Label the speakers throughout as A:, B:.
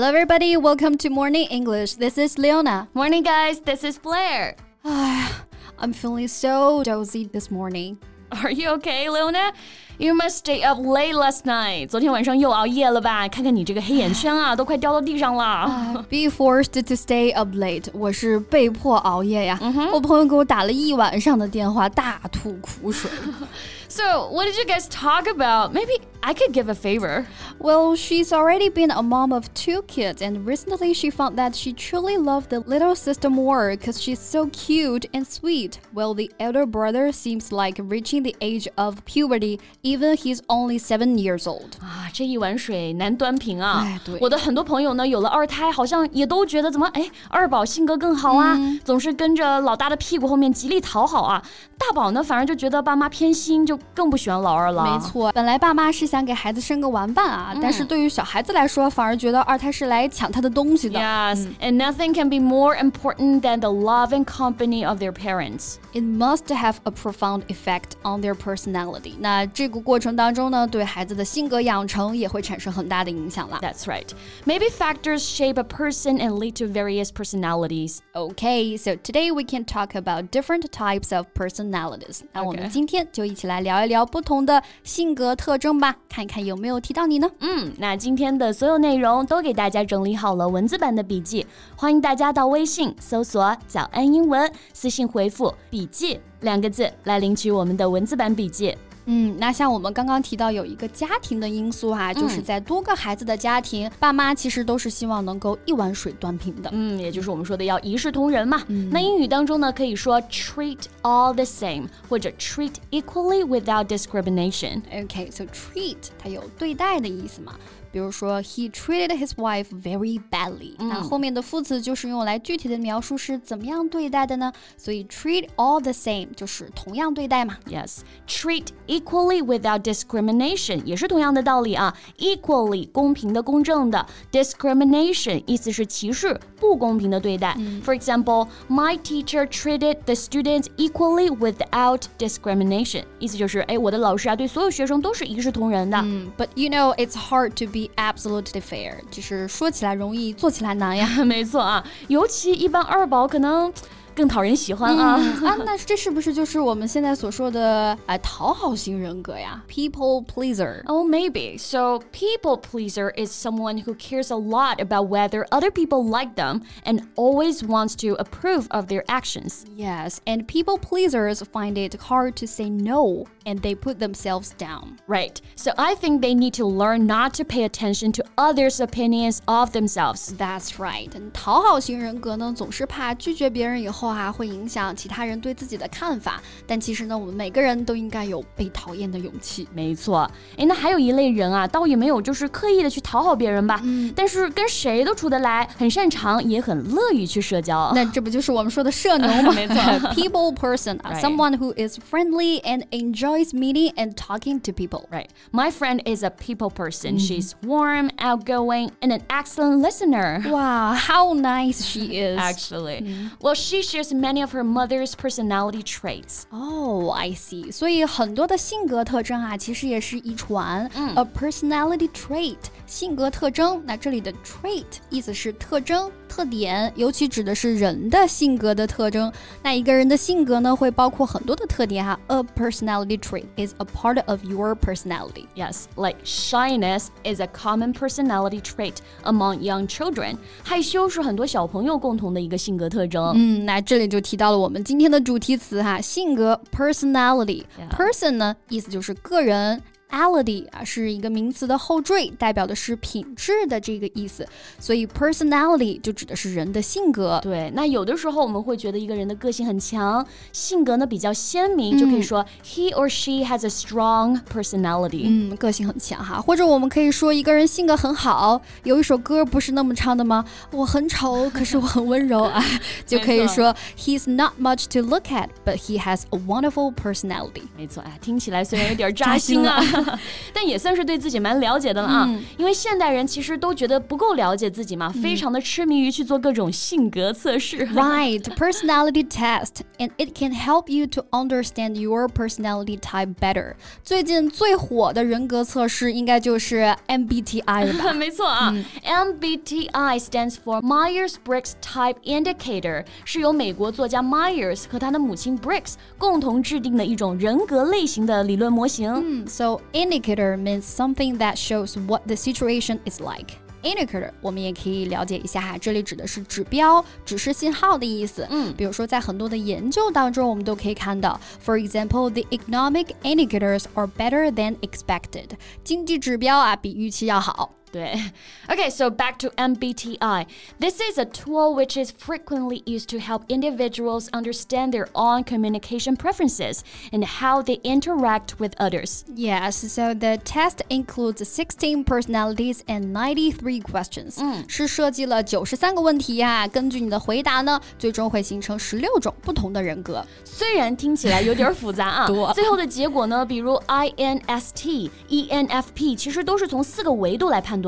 A: Hello, everybody. Welcome to Morning English. This is Leona.
B: Morning, guys. This is Blair.
A: I'm feeling so dozy this morning.
B: Are you okay, Leona? You must stay up late last night. 昨天晚上又熬夜了吧？看看你这个黑眼圈啊，都快掉到地上了。
A: Be forced to stay up late，我是被迫熬夜呀。我朋友给我打了一晚上的电话，大吐苦水。
B: So, what did you guys talk about? Maybe I could give a favor.
A: Well, she's already been a mom of two kids, and recently she found that she truly loved the little sister more because she's so cute and sweet. Well, the elder brother seems like reaching the age of puberty, even he's only seven years old.
B: 啊，这一碗水难端平啊！
A: 哎对
B: 我的很多朋友呢，有了二胎，好像也都觉得怎么哎，二宝性格更好啊，总是跟着老大的屁股后面极力讨好啊。大宝呢，反而就觉得爸妈偏心，就 更不喜欢老二了。
A: 没错，本来爸妈是想给孩子生个玩伴啊，但是对于小孩子来说，反而觉得二胎是来抢他的东西的。
B: Yes, and nothing can be more important than the love and company of their parents.
A: It must have a profound effect on their personality。那这个过程当中呢，对孩子的性格养成也会产生很大的影响啦。
B: That's right. Maybe factors shape a person and lead to various personalities.
A: Okay, so today we can talk about different types of personalities. 那我们
B: Okay.
A: 今天就一起来聊 聊一聊不同的性格特征吧，看看有没有提到你呢？
B: 嗯，那今天的所有内容都给大家整理好了文字版的笔记，欢迎大家到微信搜索“早安英文”，私信回复“笔记”两个字来领取我们的文字版笔记。
A: 嗯，那像我们刚刚提到有一个家庭的因素哈、就是在多个孩子的家庭，爸妈其实都是希望能够一碗水端平的。
B: 嗯，也就是我们说的要一视同仁嘛。那英语当中呢，可以说 treat all the same，或者 treat equally without discrimination。
A: OK，so、treat 它有对待的意思嘛？比如说，He treated his wife very badly、那后面的副词就是用来具体的描述是怎么样对待的呢？所以 treat all the same 就是同样对待嘛。
B: Yes, treat equally without discrimination 也是同样的道理啊。Equally 公平的、公正的，discrimination 意思是歧视、不公平的对待。For example, my teacher treated the students equally without discrimination，意思就是，哎，我的老师啊，对所有学生都是一视同仁的。
A: 嗯，But you know it's hard to be absolutely fair，就是说起来容易，做起来难呀。
B: 没错啊，尤其一般二宝可能更讨人喜欢啊。
A: 啊，那这是不是就是我们现在所说的哎讨好型人格呀？People pleaser。
B: Oh, maybe. So, people pleaser is someone who cares a lot about whether other people like them and always wants to approve of their actions.
A: Yes, and people pleasers find it hard to say no, and they put themselves down.
B: Right. So, I think they need to learn not to pay attention to others' opinions of themselves.
A: That's right. 讨好型人格呢，总是怕拒绝别人以后 啊，会影响其他人对自己的看法。但其实呢，我们每个人都应该有被讨厌的勇气。
B: 没错，诶，那还有一类人啊，倒也没有就是刻意的去讨好别人吧，但是跟谁都处得来，很擅长，也很乐于去社交。
A: 那这不就是我们说的社牛吗？
B: 没错
A: People person 啊，someone who is friendly and enjoys meeting and talking to people.
B: Right. My friend is a people person. She's warm, outgoing, and an excellent listener.
A: Wow, how nice she is.
B: Actually, well, she shares many of her mother's personality traits.
A: Oh, I see. 所以很多的性格特征啊，其实也是遗传。A personality trait，性格特征。那这里的 trait 意思是特征、 特点，尤其指的是人的性格的特征。那一个人的性格呢，会包括很多的特点哈。A personality trait is a part of your personality.
B: Yes, like shyness is a common personality trait among young children. 害羞是很多小朋友共同的一个性格特征。
A: 嗯，那这里就提到了我们今天的主题词哈，性格 personality。Person 呢，意思就是个人。Ality 啊是一个名词的后缀，代表的是品质的这个意思，所以 personality 就指的是人的性格。
B: 对，那有的时候我们会觉得一个人的个性很强，性格呢比较鲜明，就可以说 he or she has a strong personality。
A: 嗯，个性很强哈，或者我们可以说一个人性格很好。有一首歌不是那么唱的吗？我很丑，可是我很温柔啊，就可以说 He's not much to look at, but he has a wonderful personality。
B: 没错，哎，听起来虽然有点扎心啊。但也算是对自己蛮了解的了啊。嗯、因为现代人其实都觉得不够了解自己嘛，嗯、非常的痴迷于去做各种性格测试。
A: Right, personality test, and it can help you to understand your personality type better. 最近最火的人格测试应该就是 MBTI 了吧？
B: 没错啊、嗯、，MBTI stands for Myers-Briggs Type Indicator，是由美国作家 Myers 和他的母亲 Briggs 共同制定的一种人格类型的理论模型。
A: 嗯，So indicator means something that shows what the situation is like. Indicator 我们也可以了解一下哈，这里指的是指标、指示信号的意思。嗯，比如说在很多的研究当中，我们都可以看到，For example, the economic indicators are better than expected。经济指标啊，比预期要好。
B: Okay, so back to MBTI. This is a tool which is frequently used to help individuals understand their own communication preferences and how they interact with others.
A: Yes, so the test includes 16 personalities and 93 questions. 嗯，是设计了九十三个问题呀、啊。根据你的回答呢，最终会形成十六种不同的人格。
B: 虽然听起来有点复杂啊，最后的结果呢，比如 INST、ENFP，其实都是从四个维度来判。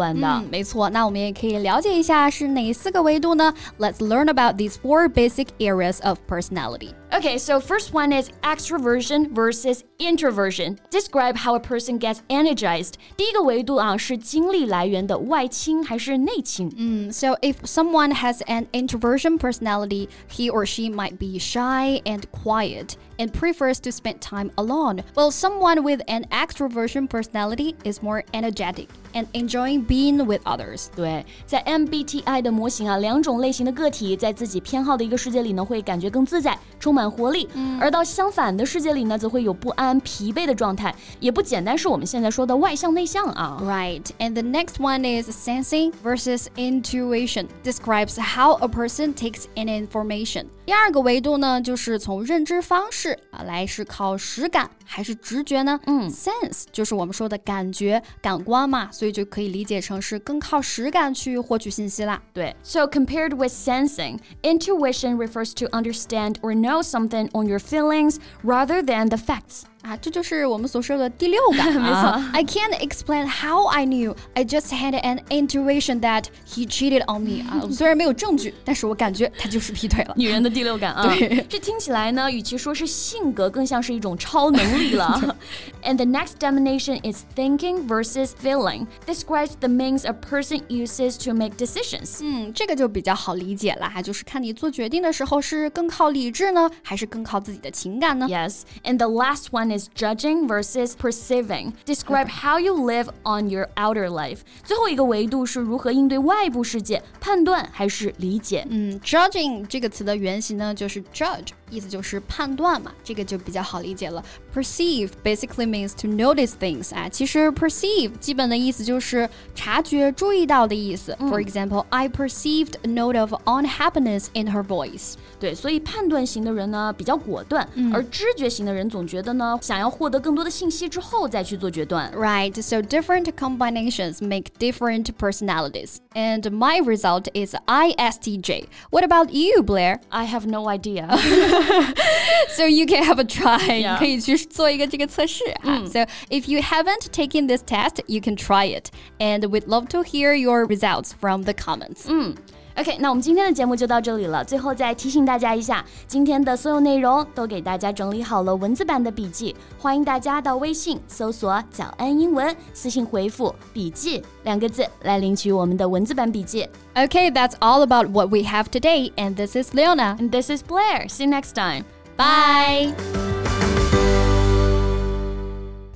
A: 嗯，没错。那我们也可以了解一下是哪四个维度呢？Let's learn about these four basic areas of personality.
B: Okay, so first one is extroversion versus introversion. Describe how a person gets energized. 第一个维度啊是精力来源的外倾还是内倾？
A: 嗯，So if someone has an introversion personality, he or she might be shy and quiet and prefers to spend time alone, while someone with an extroversion personality is more energetic and enjoying being with others.
B: 对，在 MBTI 的模型啊，两种类型的个体在自己偏好的一个世界里呢，会感觉更自在， 充满。满活力，而到相反的世界里呢，则会有不安、疲惫的状态，也不简单是我们现在说的外向内向啊。
A: Right, and the next one is sensing versus intuition. Describes how a person takes in information. 第二个维度呢，就是从认知方式啊来是靠实感还是直觉呢？嗯，sense 就是我们说的感觉、感官嘛，所以就可以理解成是更靠实感去获取信息啦。
B: 对，So compared with sensing, intuition refers to understand or know something on your feelings rather than the facts.
A: 啊，这就是我们所说的第六感。没错，I can't explain how I knew. I just had an intuition that he cheated on me. 啊，虽然没有证据，但是我感觉他就是劈腿了。
B: 女人的第六感啊，对，这听起来呢，与其说是性格，更像是一种超能力了。And the next definition is thinking versus feeling. Describes the means a person uses to make decisions.
A: 嗯，这个就比较好理解了哈，就是看你做决定的时候是更靠理智呢，还是更靠自己的情感呢？
B: Yes, and the last one is judging versus perceiving. Describe how you live on your outer life. 最后一个维度是如何应对外部世界，判断还是理解。
A: 嗯，judging 这个词的原型呢就是 judge，意思就是判断嘛，这个就比较好理解了。Perceive basically means to notice things 啊，其实 perceive 基本的意思就是察觉、注意到的意思。For example, I perceived a note of unhappiness in her voice.
B: 对，所以判断型的人呢比较果断，而知觉型的人总觉得呢 想要获得更多的信息之后再去做决断。
A: Right, so different combinations make different personalities. And my result is ISTJ. What about you, Blair?
B: I have no idea.
A: so you can have a try. Yeah. 可以去做一个这个测试啊。So if you haven't taken this test, you can try it. And we'd love to hear your results from the comments.
B: 嗯。 OK，那我们今天的节目就到这里了。最后再提醒大家一下，今天的所有内容都给大家整理好了文字版的笔记，欢迎大家到微信搜索“早安英文”，私信回复“笔记”两个字来领取我们的文字版笔记。
A: Okay, that's all about what we have today, and this is Leona,
B: and this is Blair. See you next time.
A: Bye.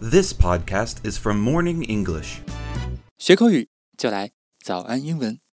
C: This podcast is from Morning English.
D: 学口语就来早安英文。